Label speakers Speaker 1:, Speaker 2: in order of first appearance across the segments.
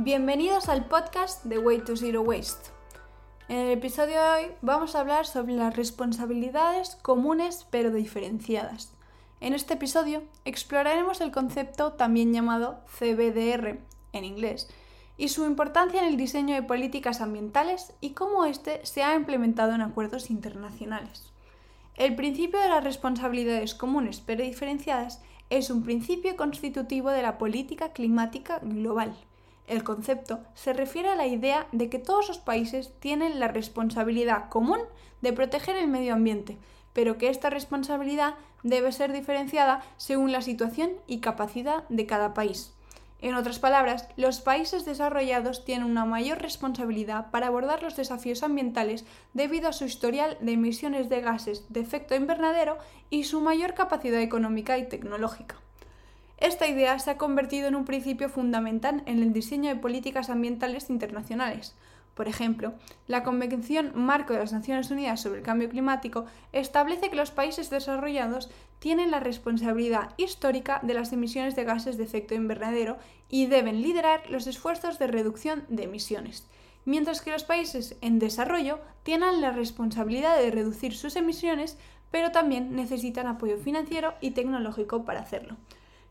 Speaker 1: Bienvenidos al podcast de Way to Zero Waste. En el episodio de hoy vamos a hablar sobre las responsabilidades comunes pero diferenciadas. En este episodio exploraremos el concepto también llamado CBDR en inglés y su importancia en el diseño de políticas ambientales y cómo éste se ha implementado en acuerdos internacionales. El principio de las responsabilidades comunes pero diferenciadas es un principio constitutivo de la política climática global. El concepto se refiere a la idea de que todos los países tienen la responsabilidad común de proteger el medio ambiente, pero que esta responsabilidad debe ser diferenciada según la situación y capacidad de cada país. En otras palabras, los países desarrollados tienen una mayor responsabilidad para abordar los desafíos ambientales debido a su historial de emisiones de gases de efecto invernadero y su mayor capacidad económica y tecnológica. Esta idea se ha convertido en un principio fundamental en el diseño de políticas ambientales internacionales. Por ejemplo, la Convención Marco de las Naciones Unidas sobre el Cambio Climático establece que los países desarrollados tienen la responsabilidad histórica de las emisiones de gases de efecto invernadero y deben liderar los esfuerzos de reducción de emisiones, mientras que los países en desarrollo tienen la responsabilidad de reducir sus emisiones, pero también necesitan apoyo financiero y tecnológico para hacerlo.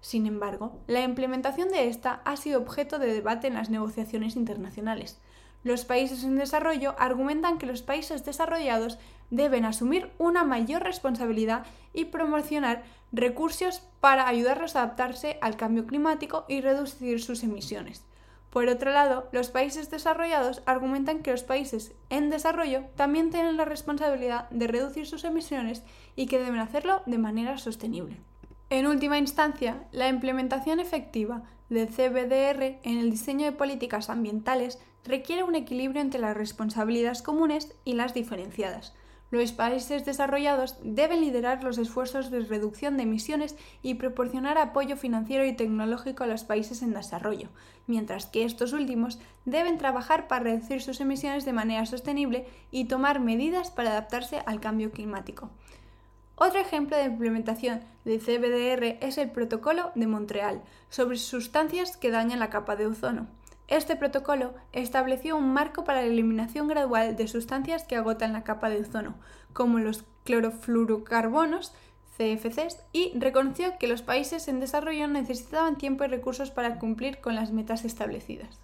Speaker 1: Sin embargo, la implementación de esta ha sido objeto de debate en las negociaciones internacionales. Los países en desarrollo argumentan que los países desarrollados deben asumir una mayor responsabilidad y promocionar recursos para ayudarlos a adaptarse al cambio climático y reducir sus emisiones. Por otro lado, los países desarrollados argumentan que los países en desarrollo también tienen la responsabilidad de reducir sus emisiones y que deben hacerlo de manera sostenible. En última instancia, la implementación efectiva del CBDR en el diseño de políticas ambientales requiere un equilibrio entre las responsabilidades comunes y las diferenciadas. Los países desarrollados deben liderar los esfuerzos de reducción de emisiones y proporcionar apoyo financiero y tecnológico a los países en desarrollo, mientras que estos últimos deben trabajar para reducir sus emisiones de manera sostenible y tomar medidas para adaptarse al cambio climático. Otro ejemplo de implementación de CBDR es el Protocolo de Montreal sobre sustancias que dañan la capa de ozono. Este protocolo estableció un marco para la eliminación gradual de sustancias que agotan la capa de ozono, como los clorofluorocarbonos, CFCs, y reconoció que los países en desarrollo necesitaban tiempo y recursos para cumplir con las metas establecidas.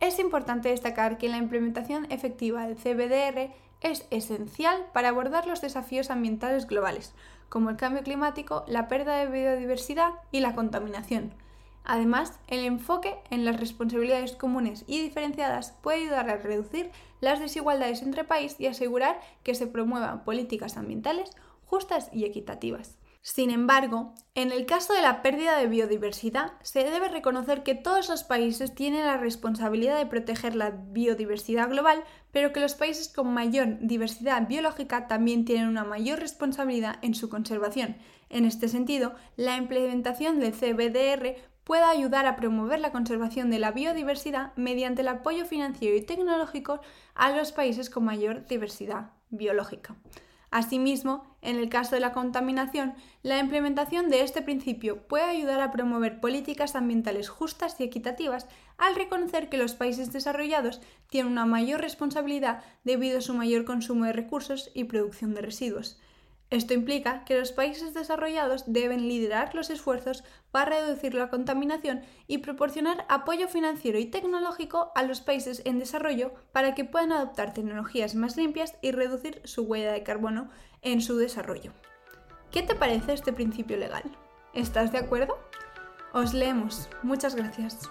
Speaker 1: Es importante destacar que la implementación efectiva del CBDR es esencial para abordar los desafíos ambientales globales, como el cambio climático, la pérdida de biodiversidad y la contaminación. Además, el enfoque en las responsabilidades comunes y diferenciadas puede ayudar a reducir las desigualdades entre países y asegurar que se promuevan políticas ambientales justas y equitativas. Sin embargo, en el caso de la pérdida de biodiversidad, se debe reconocer que todos los países tienen la responsabilidad de proteger la biodiversidad global, pero que los países con mayor diversidad biológica también tienen una mayor responsabilidad en su conservación. En este sentido, la implementación del CBDR puede ayudar a promover la conservación de la biodiversidad mediante el apoyo financiero y tecnológico a los países con mayor diversidad biológica. Asimismo, en el caso de la contaminación, la implementación de este principio puede ayudar a promover políticas ambientales justas y equitativas al reconocer que los países desarrollados tienen una mayor responsabilidad debido a su mayor consumo de recursos y producción de residuos. Esto implica que los países desarrollados deben liderar los esfuerzos para reducir la contaminación y proporcionar apoyo financiero y tecnológico a los países en desarrollo para que puedan adoptar tecnologías más limpias y reducir su huella de carbono en su desarrollo. ¿Qué te parece este principio legal? ¿Estás de acuerdo? Os leemos. Muchas gracias.